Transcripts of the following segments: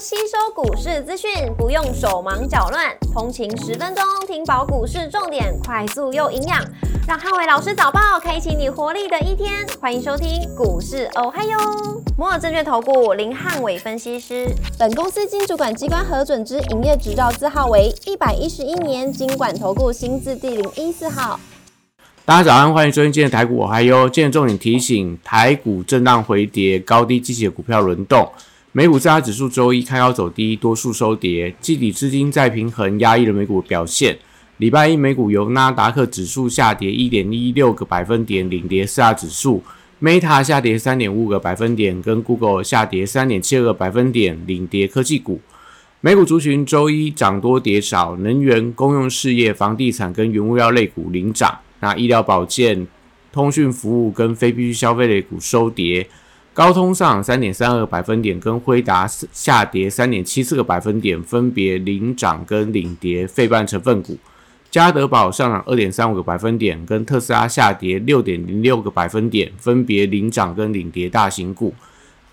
吸收股市资讯，不用手忙脚乱，通勤十分钟听饱股市重点，快速又营养，让汉伟老师早报开启你活力的一天。欢迎收听股市哦嗨哟，摩尔证券投顾林汉伟分析师，本公司经主管机关核准之营业执照字号为一百一十一年经管投顾新字第零一四号。大家早安，欢迎收听今天的台股我嗨哟今天重点提醒，台股震荡回跌，高低积极的股票轮动。美股四大指数周一开高走低，多数收跌，季底资金再平衡，压抑了美股表现。礼拜一美股由纳达克指数下跌一点一六个百分点领跌四大指数，Meta 下跌三点五个百分点，跟 Google 下跌三点七二个百分点领跌科技股。美股族群周一涨多跌少，能源、公用事业、房地产跟原物料类股领涨。那医疗保健、通讯服务跟非必需消费类股收跌，高通上三点三二个百分点，跟辉达下跌三点七四个百分点，分别领涨跟领跌。费半成分股，嘉德宝上涨二点三五个百分点，跟特斯拉下跌六点零六个百分点，分别领涨跟领跌。大型股，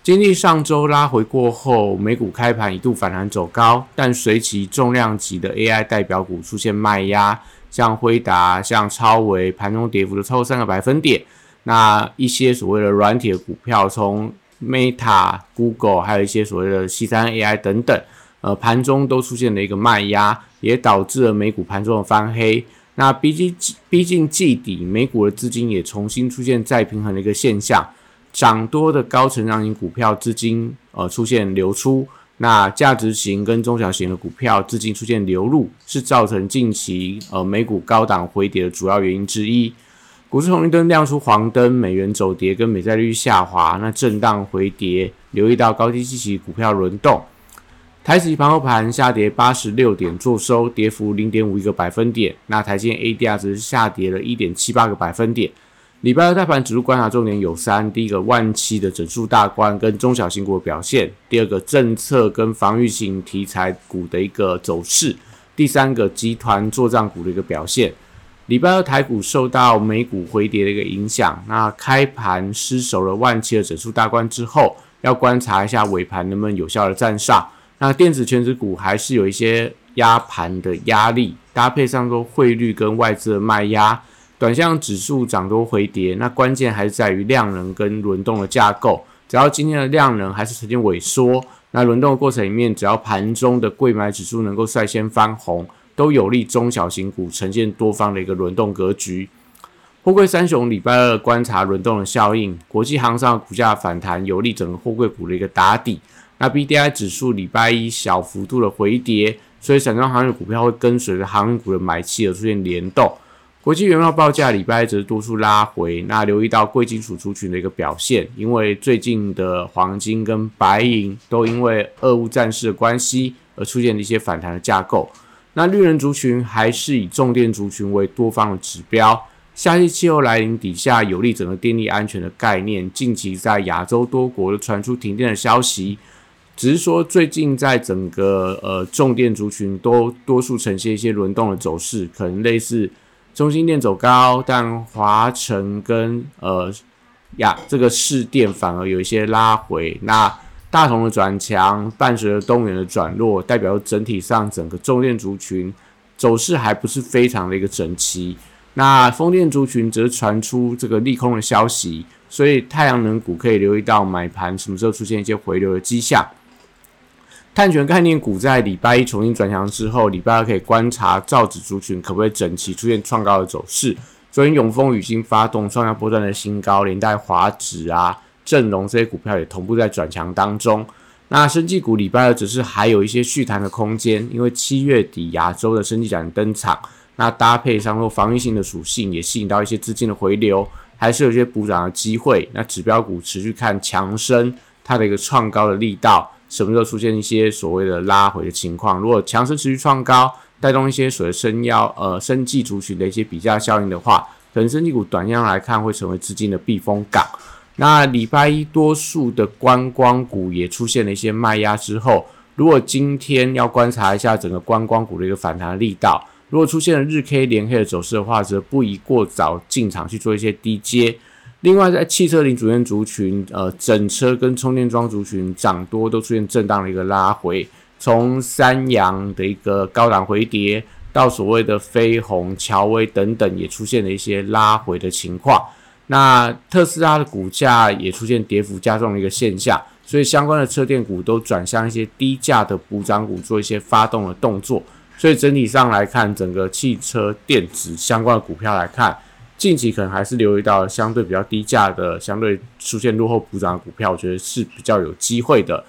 经历上周拉回过后，美股开盘一度反弹走高，但随其重量级的 AI 代表股出现卖压。像辉达、像超维，盘中跌幅都超过三个百分点。那一些所谓的软体的股票，从 Meta、Google，还有一些所谓的 C 三 AI 等等，呃，盘中都出现了一个卖压，也导致了美股盘中的翻黑。那毕竟毕竟季底，美股的资金也重新出现再平衡的一个现象，涨多的高成长型股票资金呃出现流出。那价值型跟中小型的股票资金出现流入，是造成近期呃美股高档回跌的主要原因之一。股市红绿灯亮出黄灯，美元走跌跟美债率下滑，那震荡回跌，留意到高低积极股票轮动。台指盘后盘下跌八十六点，做收跌幅零点五一个百分点。那台积 ADR 只是下跌了一点七八个百分点。礼拜二大盘指数观察重点有三：第一个万期的整数大关跟中小型股的表现；第二个政策跟防御型题材股的一个走势；第三个集团作战股的一个表现。礼拜二台股受到美股回跌的一个影响，那开盘失守了万期的整数大关之后，要观察一下尾盘能不能有效的站上。那电子全指股还是有一些压盘的压力，搭配上说汇率跟外资的卖压。短向指数涨多回跌，那关键还是在于量能跟轮动的架构。只要今天的量能还是呈现萎缩，那轮动的过程里面，只要盘中的贵买指数能够率先翻红，都有利中小型股呈现多方的一个轮动格局。货柜三雄礼拜二观察轮动的效应，国际航商股价反弹有利整个货柜股的一个打底。那 B D I 指数礼拜一小幅度的回跌，所以散装航运股票会跟随着航运股的买气而出现联动。国际原料报价礼拜则是多数拉回，那留意到贵金属族群的一个表现，因为最近的黄金跟白银都因为俄乌战事的关系而出现了一些反弹的架构。那绿人族群还是以重电族群为多方的指标。夏季气候来临底下，有利整个电力安全的概念，近期在亚洲多国传出停电的消息，只是说最近在整个呃重电族群都多数呈现一些轮动的走势，可能类似。中心电走高，但华晨跟呃呀这个市电反而有一些拉回。那大同的转强，伴随着东元的转弱，代表整体上整个重电族群走势还不是非常的一个整齐。那风电族群则传出这个利空的消息，所以太阳能股可以留意到买盘什么时候出现一些回流的迹象。碳权概念股在礼拜一重新转强之后，礼拜二可以观察造纸族群可不可以整齐出现创高的走势。昨天永丰已经发动创下波段的新高，连带华指啊、正隆这些股票也同步在转强当中。那生技股礼拜二只是还有一些续弹的空间，因为七月底亚洲的生技展登场，那搭配上若防御性的属性，也吸引到一些资金的回流，还是有些补涨的机会。那指标股持续看强升它的一个创高的力道。什么时候出现一些所谓的拉回的情况？如果强势持续创高，带动一些所谓生药、呃生技族群的一些比价效应的话，可能生技股短样来看会成为资金的避风港。那礼拜一多数的观光股也出现了一些卖压之后，如果今天要观察一下整个观光股的一个反弹力道，如果出现了日 K 连黑的走势的话，则不宜过早进场去做一些低接。另外，在汽车零组件族群，呃，整车跟充电桩族群涨多都出现震荡的一个拉回，从三洋的一个高档回跌，到所谓的飞鸿、乔威等等，也出现了一些拉回的情况。那特斯拉的股价也出现跌幅加重的一个现象，所以相关的车电股都转向一些低价的补涨股做一些发动的动作。所以整体上来看，整个汽车电子相关的股票来看。近期可能还是留意到相对比较低价的、相对出现落后补涨的股票，我觉得是比较有机会的。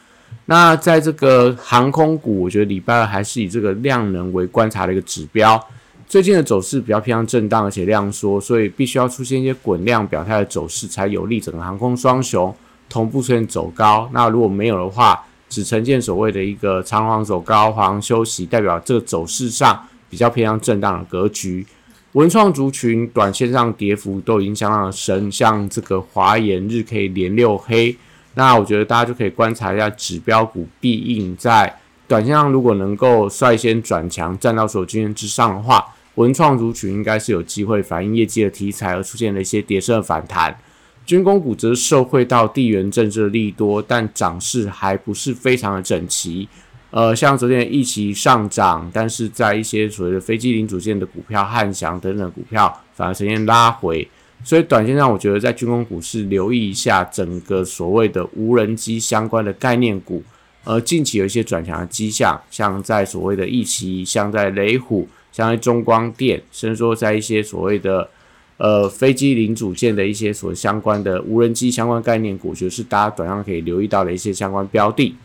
那在这个航空股，我觉得礼拜二还是以这个量能为观察的一个指标。最近的走势比较偏向震荡，而且量缩，所以必须要出现一些滚量表态的走势，才有利整个航空双雄同步出现走高。那如果没有的话，只呈现所谓的一个长黄走高、黄休息，代表这个走势上比较偏向震荡的格局。文创族群短线上跌幅都已经相当的深，像这个华研日 K 连六黑，那我觉得大家就可以观察一下指标股必应在短线上如果能够率先转强，站到所有均线之上的话，文创族群应该是有机会反映业绩的题材而出现了一些跌升的反弹。军工股则受惠到地缘政治的利多，但涨势还不是非常的整齐。呃，像昨天一起上涨，但是在一些所谓的飞机零组件的股票、汉翔等等股票反而呈现拉回，所以短线上我觉得在军工股市留意一下整个所谓的无人机相关的概念股，而近期有一些转强的迹象，像在所谓的一期，像在雷虎，像在中光电，甚至说在一些所谓的呃飞机零组件的一些所相关的无人机相关概念股，就是大家短上可以留意到的一些相关标的。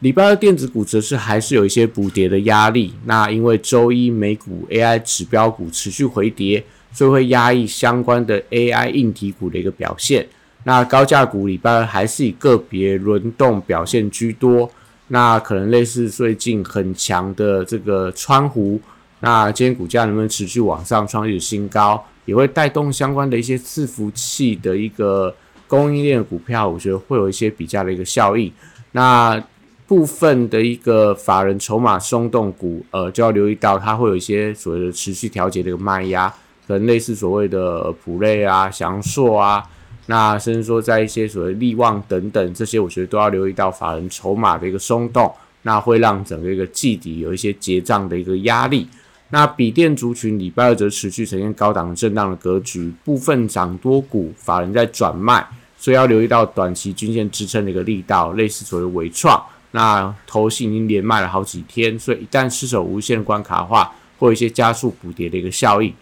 礼拜二电子股则是还是有一些补跌的压力，那因为周一美股 AI 指标股持续回跌，所以会压抑相关的 AI 硬体股的一个表现。那高价股礼拜二还是以个别轮动表现居多，那可能类似最近很强的这个川湖，那今天股价能不能持续往上创历史新高，也会带动相关的一些伺服器的一个供应链股票，我觉得会有一些比较的一个效应。那部分的一个法人筹码松动股，呃，就要留意到它会有一些所谓的持续调节的一个卖压，可能类似所谓的普类啊、祥硕啊，那甚至说在一些所谓利旺等等这些，我觉得都要留意到法人筹码的一个松动，那会让整个一个季底有一些结账的一个压力。那笔电族群礼拜二则持续呈现高档震荡的格局，部分涨多股法人在转卖，所以要留意到短期均线支撑的一个力道，类似所谓微创。那头信已经连卖了好几天，所以一旦失守无限关卡的话，会有一些加速补跌的一个效应。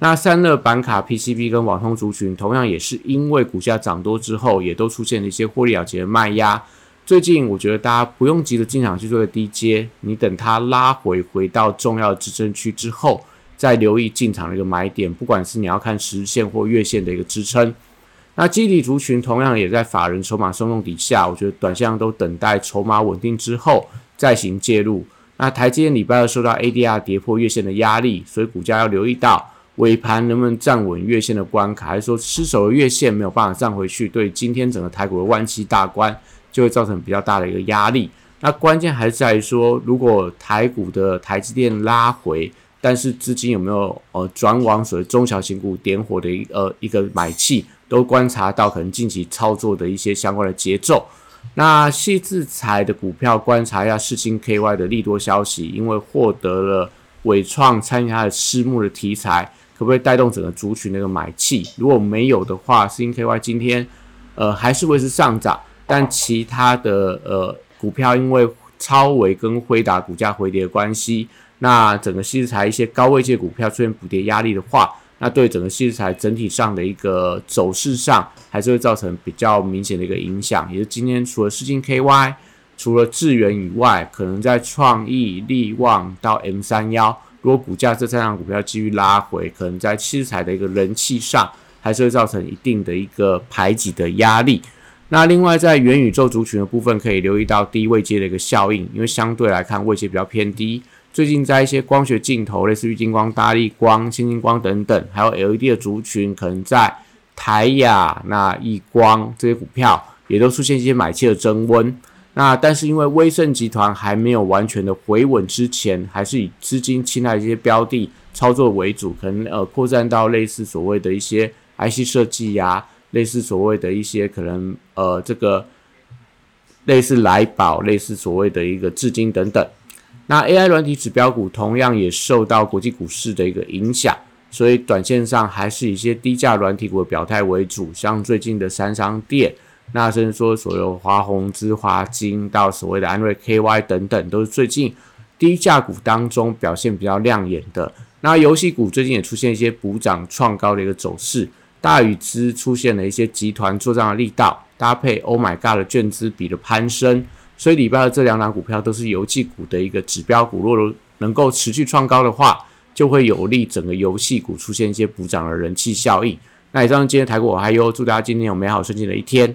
那散热板卡、PCB 跟网通族群，同样也是因为股价涨多之后，也都出现了一些获利了结的卖压。最近我觉得大家不用急着进场去做个低阶，你等它拉回回到重要支撑区之后，再留意进场的一个买点，不管是你要看十线或月线的一个支撑。那基底族群同样也在法人筹码松动底下，我觉得短线都等待筹码稳定之后再行介入。那台积电礼拜二受到 ADR 跌破月线的压力，所以股价要留意到尾盘能不能站稳月线的关卡，还是说失守的月线没有办法站回去，对今天整个台股的万七大关就会造成比较大的一个压力。那关键还是在于说，如果台股的台积电拉回，但是资金有没有呃转往所谓中小型股点火的一呃一个买气？都观察到可能近期操作的一些相关的节奏。那细制裁的股票观察一下世星 KY 的利多消息，因为获得了伟创参与它的私募的题材，可不可以带动整个族群那个买气？如果没有的话，世星 KY 今天呃还是维持上涨，但其他的呃股票因为超维跟辉达股价回跌的关系，那整个细制裁一些高位界股票出现补跌压力的话。那对整个细材整体上的一个走势上，还是会造成比较明显的一个影响。也是今天除了世金 KY，除了智源以外，可能在创意、力旺到 M 三幺，如果股价这三档股票继续拉回，可能在器材的一个人气上，还是会造成一定的一个排挤的压力。那另外在元宇宙族群的部分，可以留意到低位阶的一个效应，因为相对来看位阶比较偏低。最近在一些光学镜头，类似于金光、大力光、新星光等等，还有 LED 的族群，可能在台亚、那易光这些股票也都出现一些买气的增温。那但是因为威盛集团还没有完全的回稳之前，还是以资金青睐这些标的操作为主，可能呃扩散到类似所谓的一些 IC 设计呀，类似所谓的一些可能呃这个类似来宝，类似所谓的一个至今等等。那 AI 软体指标股同样也受到国际股市的一个影响，所以短线上还是一些低价软体股的表态为主，像最近的三商店，那甚至说所有华宏资、华金到所谓的安瑞 KY 等等，都是最近低价股当中表现比较亮眼的。那游戏股最近也出现一些补涨创高的一个走势，大宇资出现了一些集团做账的力道，搭配 Oh My God 的券资比的攀升。所以礼拜二这两档股票都是游戏股的一个指标股，若能够持续创高的话，就会有利整个游戏股出现一些补涨的人气效应。那以上今天台股我还有，祝大家今天有美好顺境的一天。